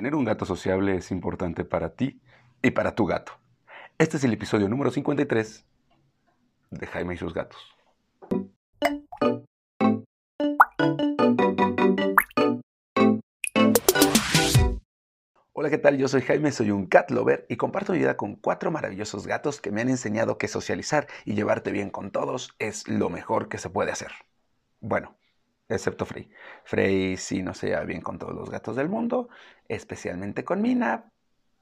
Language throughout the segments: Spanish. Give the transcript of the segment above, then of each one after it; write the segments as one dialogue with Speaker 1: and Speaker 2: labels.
Speaker 1: Tener un gato sociable es importante para ti y para tu gato. Este es el episodio número 53 de Jaime y sus gatos. Hola, ¿qué tal? Yo soy Jaime, soy un cat lover y comparto mi vida con cuatro maravillosos gatos que me han enseñado que socializar y llevarte bien con todos es lo mejor que se puede hacer. Bueno, excepto Frey. Frey sí no se lleva bien con todos los gatos del mundo, especialmente con Mina,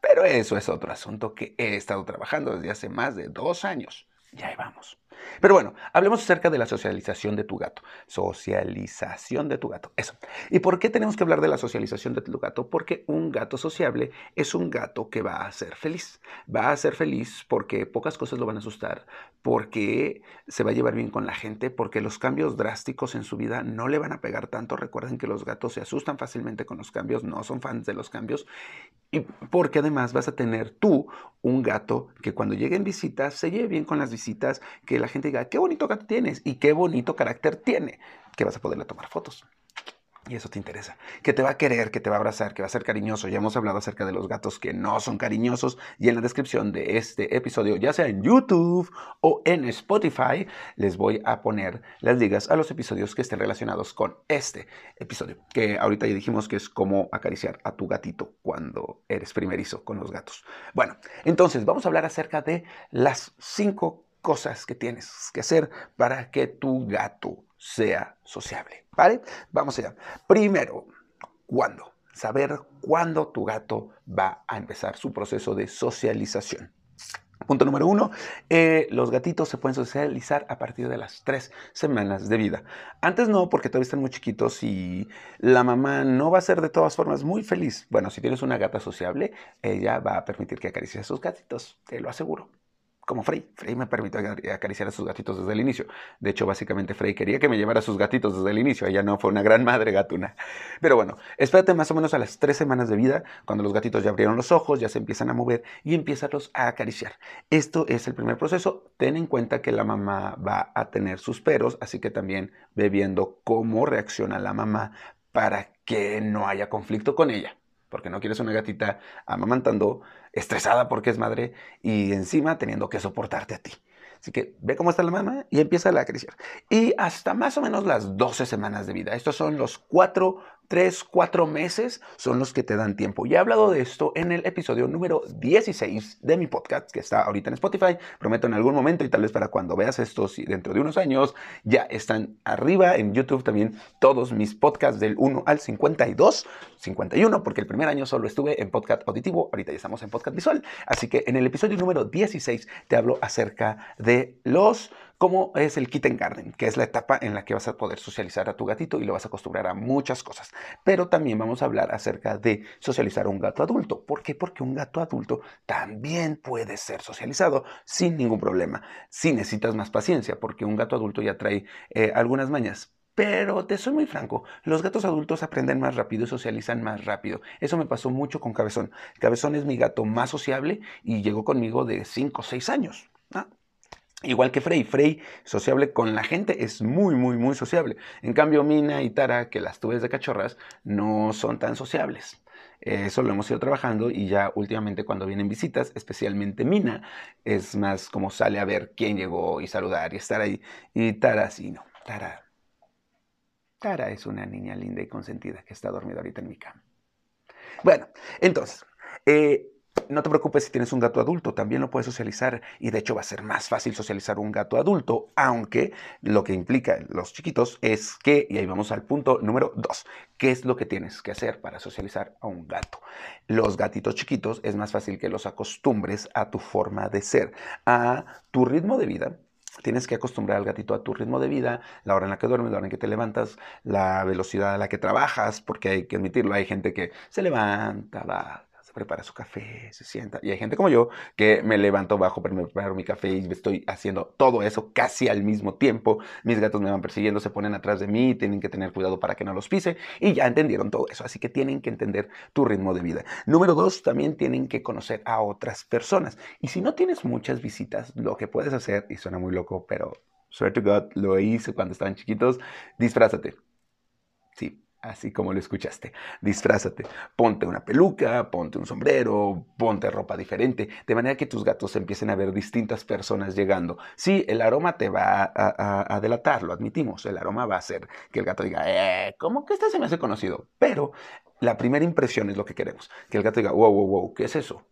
Speaker 1: pero eso es otro asunto que he estado trabajando desde hace más de dos años. Ya vamos. Pero bueno, hablemos acerca de la socialización de tu gato. Socialización de tu gato, eso. ¿Y por qué tenemos que hablar de la socialización de tu gato? Porque un gato sociable es un gato que va a ser feliz. Va a ser feliz porque pocas cosas lo van a asustar, porque se va a llevar bien con la gente, porque los cambios drásticos en su vida no le van a pegar tanto. Recuerden que los gatos se asustan fácilmente con los cambios, no son fans de los cambios. Y porque además vas a tener tú un gato que cuando lleguen visitas se lleve bien con las visitas, que la gente diga, qué bonito gato tienes y qué bonito carácter tiene, que vas a poderle tomar fotos. Y eso te interesa. Que te va a querer, que te va a abrazar, que va a ser cariñoso. Ya hemos hablado acerca de los gatos que no son cariñosos. Y en la descripción de este episodio, ya sea en YouTube o en Spotify, les voy a poner las ligas a los episodios que estén relacionados con este episodio. Que ahorita ya dijimos que es como acariciar a tu gatito cuando eres primerizo con los gatos. Bueno, entonces vamos a hablar acerca de las cinco cosas que tienes que hacer para que tu gato sea sociable. ¿Vale? Vamos allá. Primero, ¿cuándo? Saber cuándo tu gato va a empezar su proceso de socialización. Punto número uno, eh, los gatitos se pueden socializar a partir de las tres semanas de vida. Antes no, porque todavía están muy chiquitos y la mamá no va a ser de todas formas muy feliz. Bueno, si tienes una gata sociable, ella va a permitir que acaricie a sus gatitos, te lo aseguro como Frey. Frey me permitió acariciar a sus gatitos desde el inicio. De hecho, básicamente Frey quería que me llevara sus gatitos desde el inicio. Ella no fue una gran madre gatuna. Pero bueno, espérate más o menos a las tres semanas de vida, cuando los gatitos ya abrieron los ojos, ya se empiezan a mover y empiezas a acariciar. Esto es el primer proceso. Ten en cuenta que la mamá va a tener sus peros, así que también ve viendo cómo reacciona la mamá para que no haya conflicto con ella porque no quieres una gatita amamantando, estresada porque es madre y encima teniendo que soportarte a ti. Así que ve cómo está la mamá y empieza a acariciar. Y hasta más o menos las 12 semanas de vida. Estos son los cuatro tres, cuatro meses son los que te dan tiempo. Ya he hablado de esto en el episodio número 16 de mi podcast, que está ahorita en Spotify. Prometo en algún momento y tal vez para cuando veas esto, si dentro de unos años, ya están arriba en YouTube también todos mis podcasts del 1 al 52, 51, porque el primer año solo estuve en podcast auditivo, ahorita ya estamos en podcast visual. Así que en el episodio número 16 te hablo acerca de los cómo es el kitten garden, que es la etapa en la que vas a poder socializar a tu gatito y lo vas a acostumbrar a muchas cosas. Pero también vamos a hablar acerca de socializar a un gato adulto. ¿Por qué? Porque un gato adulto también puede ser socializado sin ningún problema. Si necesitas más paciencia, porque un gato adulto ya trae eh, algunas mañas, pero te soy muy franco, los gatos adultos aprenden más rápido y socializan más rápido. Eso me pasó mucho con Cabezón. Cabezón es mi gato más sociable y llegó conmigo de 5 o 6 años. Igual que Frey, Frey sociable con la gente es muy, muy, muy sociable. En cambio, Mina y Tara, que las tuve de cachorras, no son tan sociables. Eso lo hemos ido trabajando y ya últimamente cuando vienen visitas, especialmente Mina, es más como sale a ver quién llegó y saludar y estar ahí. Y Tara, sí, no. Tara, Tara es una niña linda y consentida que está dormida ahorita en mi cama. Bueno, entonces, eh, no te preocupes si tienes un gato adulto, también lo puedes socializar y de hecho va a ser más fácil socializar un gato adulto, aunque lo que implica los chiquitos es que, y ahí vamos al punto número dos, ¿qué es lo que tienes que hacer para socializar a un gato? Los gatitos chiquitos es más fácil que los acostumbres a tu forma de ser, a tu ritmo de vida, Tienes que acostumbrar al gatito a tu ritmo de vida, la hora en la que duermes, la hora en que te levantas, la velocidad a la que trabajas, porque hay que admitirlo, hay gente que se levanta, va, prepara su café, se sienta. Y hay gente como yo que me levanto bajo, preparo mi café y estoy haciendo todo eso casi al mismo tiempo. Mis gatos me van persiguiendo, se ponen atrás de mí, tienen que tener cuidado para que no los pise y ya entendieron todo eso. Así que tienen que entender tu ritmo de vida. Número dos, también tienen que conocer a otras personas. Y si no tienes muchas visitas, lo que puedes hacer, y suena muy loco, pero swear to God, lo hice cuando estaban chiquitos, disfrázate. Sí, así como lo escuchaste. Disfrázate, ponte una peluca, ponte un sombrero, ponte ropa diferente, de manera que tus gatos empiecen a ver distintas personas llegando. Sí, el aroma te va a, delatar, lo admitimos, el aroma va a hacer que el gato diga, eh, ¿cómo que este se me hace conocido? Pero la primera impresión es lo que queremos, que el gato diga, wow, wow, wow, ¿qué es eso?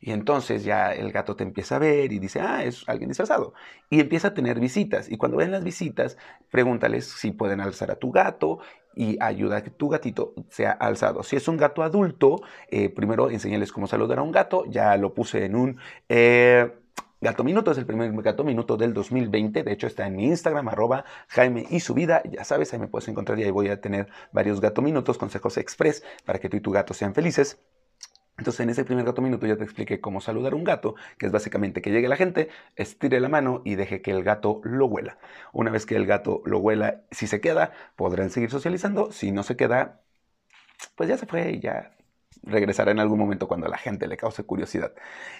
Speaker 1: Y entonces ya el gato te empieza a ver y dice, ah, es alguien disfrazado. Y empieza a tener visitas. Y cuando ven las visitas, pregúntales si pueden alzar a tu gato y ayuda a que tu gatito sea alzado. Si es un gato adulto, eh, primero enseñales cómo saludar a un gato. Ya lo puse en un... Eh, Gato Minuto es el primer Gato Minuto del 2020. De hecho, está en mi Instagram, arroba Jaime y su vida. Ya sabes, ahí me puedes encontrar y ahí voy a tener varios Gato Minutos, consejos express para que tú y tu gato sean felices. Entonces, en ese primer gato minuto ya te expliqué cómo saludar a un gato, que es básicamente que llegue la gente, estire la mano y deje que el gato lo huela. Una vez que el gato lo huela, si se queda, podrán seguir socializando. Si no se queda, pues ya se fue y ya regresará en algún momento cuando a la gente le cause curiosidad.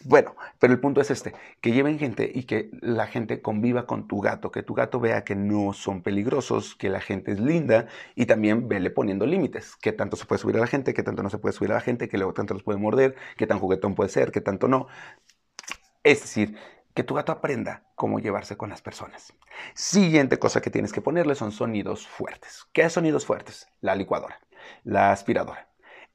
Speaker 1: Bueno, pero el punto es este, que lleven gente y que la gente conviva con tu gato, que tu gato vea que no son peligrosos, que la gente es linda y también vele poniendo límites, qué tanto se puede subir a la gente, qué tanto no se puede subir a la gente, qué luego tanto los puede morder, qué tan juguetón puede ser, qué tanto no. Es decir, que tu gato aprenda cómo llevarse con las personas. Siguiente cosa que tienes que ponerle son sonidos fuertes. ¿Qué sonidos fuertes? La licuadora, la aspiradora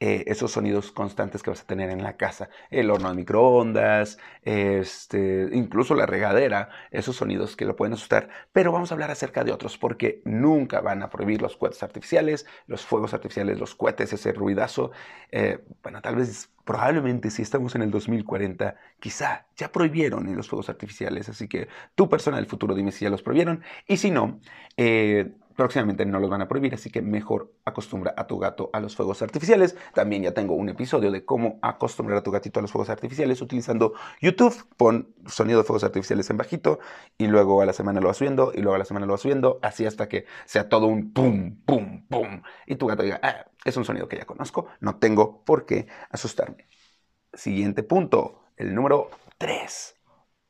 Speaker 1: eh, esos sonidos constantes que vas a tener en la casa. El horno de microondas, este, incluso la regadera, esos sonidos que lo pueden asustar. Pero vamos a hablar acerca de otros, porque nunca van a prohibir los cohetes artificiales, los fuegos artificiales, los cohetes, ese ruidazo. Eh, bueno, tal vez probablemente si estamos en el 2040, quizá ya prohibieron los fuegos artificiales, así que tu persona del futuro dime si ya los prohibieron y si no, eh, próximamente no los van a prohibir, así que mejor acostumbra a tu gato a los fuegos artificiales. También ya tengo un episodio de cómo acostumbrar a tu gatito a los fuegos artificiales utilizando YouTube. Pon sonido de fuegos artificiales en bajito y luego a la semana lo vas subiendo y luego a la semana lo vas subiendo, así hasta que sea todo un pum, pum, pum. Y tu gato diga, ah, es un sonido que ya conozco, no tengo por qué asustarme. Siguiente punto, el número 3.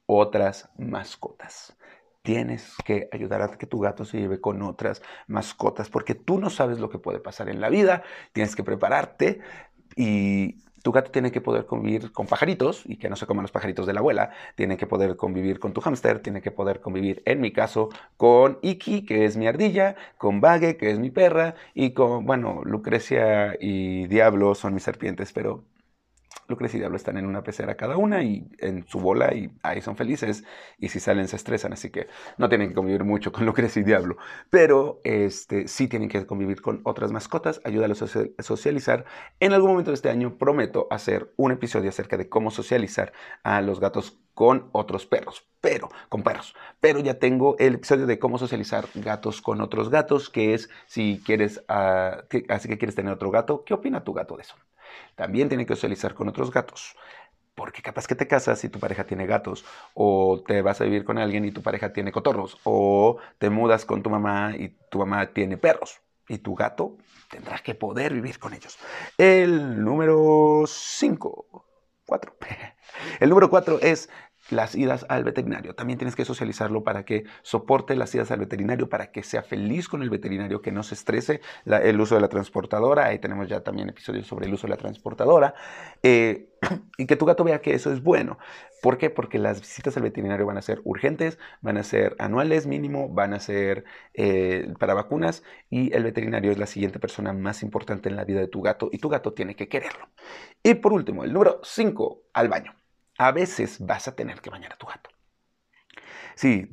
Speaker 1: Otras mascotas tienes que ayudar a que tu gato se lleve con otras mascotas, porque tú no sabes lo que puede pasar en la vida, tienes que prepararte y tu gato tiene que poder convivir con pajaritos y que no se coman los pajaritos de la abuela, tiene que poder convivir con tu hámster, tiene que poder convivir, en mi caso, con Iki, que es mi ardilla, con Vague, que es mi perra, y con, bueno, Lucrecia y Diablo son mis serpientes, pero Lucrecia y Diablo están en una pecera cada una y en su bola y ahí son felices y si salen se estresan, así que no tienen que convivir mucho con Lucrecia y Diablo, pero este, sí tienen que convivir con otras mascotas, ayúdalos a socializar. En algún momento de este año prometo hacer un episodio acerca de cómo socializar a los gatos con otros perros, pero con perros. Pero ya tengo el episodio de cómo socializar gatos con otros gatos, que es si quieres, uh, así que quieres tener otro gato, ¿qué opina tu gato de eso? También tiene que socializar con otros gatos. Porque capaz que te casas y tu pareja tiene gatos, o te vas a vivir con alguien y tu pareja tiene cotorros, o te mudas con tu mamá y tu mamá tiene perros, y tu gato tendrá que poder vivir con ellos. El número 5, 4. El número 4 es las idas al veterinario. También tienes que socializarlo para que soporte las idas al veterinario, para que sea feliz con el veterinario, que no se estrese el uso de la transportadora. Ahí tenemos ya también episodios sobre el uso de la transportadora. Eh, y que tu gato vea que eso es bueno. ¿Por qué? Porque las visitas al veterinario van a ser urgentes, van a ser anuales mínimo, van a ser eh, para vacunas y el veterinario es la siguiente persona más importante en la vida de tu gato y tu gato tiene que quererlo. Y por último, el número 5, al baño a veces vas a tener que bañar a tu gato. Sí,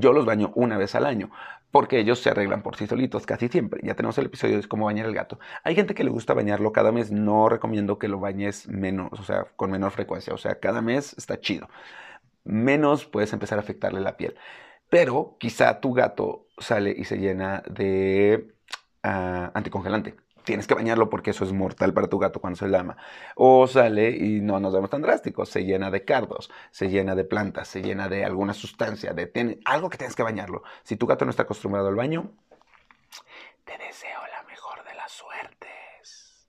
Speaker 1: yo los baño una vez al año, porque ellos se arreglan por sí solitos casi siempre. Ya tenemos el episodio de cómo bañar el gato. Hay gente que le gusta bañarlo cada mes, no recomiendo que lo bañes menos, o sea, con menor frecuencia, o sea, cada mes está chido. Menos puedes empezar a afectarle la piel. Pero quizá tu gato sale y se llena de ah, anticongelante tienes que bañarlo porque eso es mortal para tu gato cuando se lama. O sale y no nos vemos tan drásticos, se llena de cardos, se llena de plantas, se llena de alguna sustancia, de algo que tienes que bañarlo. Si tu gato no está acostumbrado al baño, te deseo la mejor de las suertes.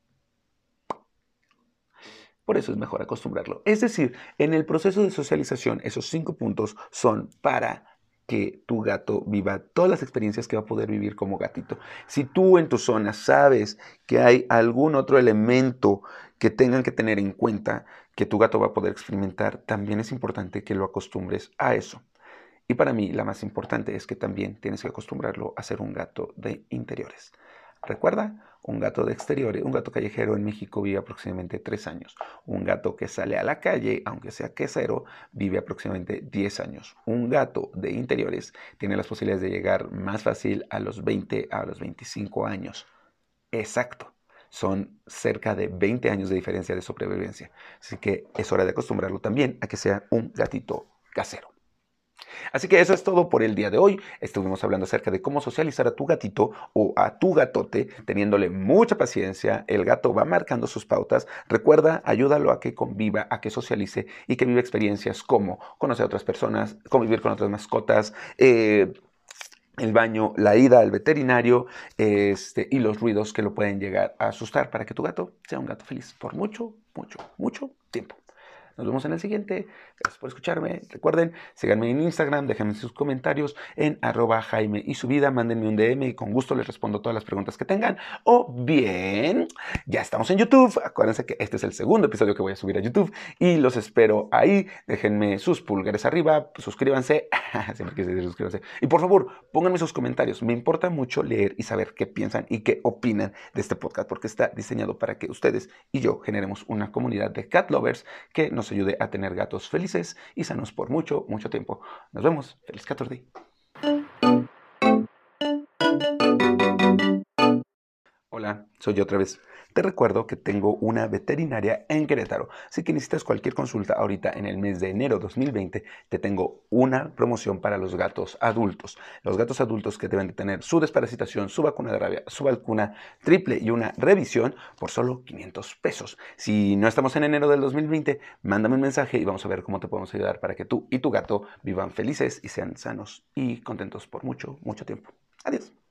Speaker 1: Por eso es mejor acostumbrarlo. Es decir, en el proceso de socialización, esos cinco puntos son para que tu gato viva todas las experiencias que va a poder vivir como gatito. Si tú en tu zona sabes que hay algún otro elemento que tengan que tener en cuenta que tu gato va a poder experimentar, también es importante que lo acostumbres a eso. Y para mí la más importante es que también tienes que acostumbrarlo a ser un gato de interiores. Recuerda, un gato de exteriores, un gato callejero en México vive aproximadamente 3 años. Un gato que sale a la calle, aunque sea quesero, vive aproximadamente 10 años. Un gato de interiores tiene las posibilidades de llegar más fácil a los 20 a los 25 años. Exacto. Son cerca de 20 años de diferencia de sobrevivencia. Así que es hora de acostumbrarlo también a que sea un gatito casero. Así que eso es todo por el día de hoy. Estuvimos hablando acerca de cómo socializar a tu gatito o a tu gatote, teniéndole mucha paciencia. El gato va marcando sus pautas. Recuerda, ayúdalo a que conviva, a que socialice y que viva experiencias como conocer a otras personas, convivir con otras mascotas. Eh, el baño, la ida al veterinario este, y los ruidos que lo pueden llegar a asustar para que tu gato sea un gato feliz por mucho, mucho, mucho tiempo. Nos vemos en el siguiente. Gracias por escucharme. Recuerden, síganme en Instagram, déjenme sus comentarios en arroba Jaime y su vida. Mándenme un DM y con gusto les respondo todas las preguntas que tengan. O bien, ya estamos en YouTube. Acuérdense que este es el segundo episodio que voy a subir a YouTube y los espero ahí. Déjenme sus pulgares arriba, suscríbanse. Siempre quise decir suscríbanse. Y por favor, pónganme sus comentarios. Me importa mucho leer y saber qué piensan y qué opinan de este podcast porque está diseñado para que ustedes y yo generemos una comunidad de cat lovers que nos ayude a tener gatos felices y sanos por mucho, mucho tiempo. Nos vemos. Feliz 14. Hola, soy yo otra vez. Te recuerdo que tengo una veterinaria en Querétaro. Si que necesitas cualquier consulta ahorita en el mes de enero 2020, te tengo una promoción para los gatos adultos. Los gatos adultos que deben de tener su desparasitación, su vacuna de rabia, su vacuna triple y una revisión por solo 500 pesos. Si no estamos en enero del 2020, mándame un mensaje y vamos a ver cómo te podemos ayudar para que tú y tu gato vivan felices y sean sanos y contentos por mucho, mucho tiempo. Adiós.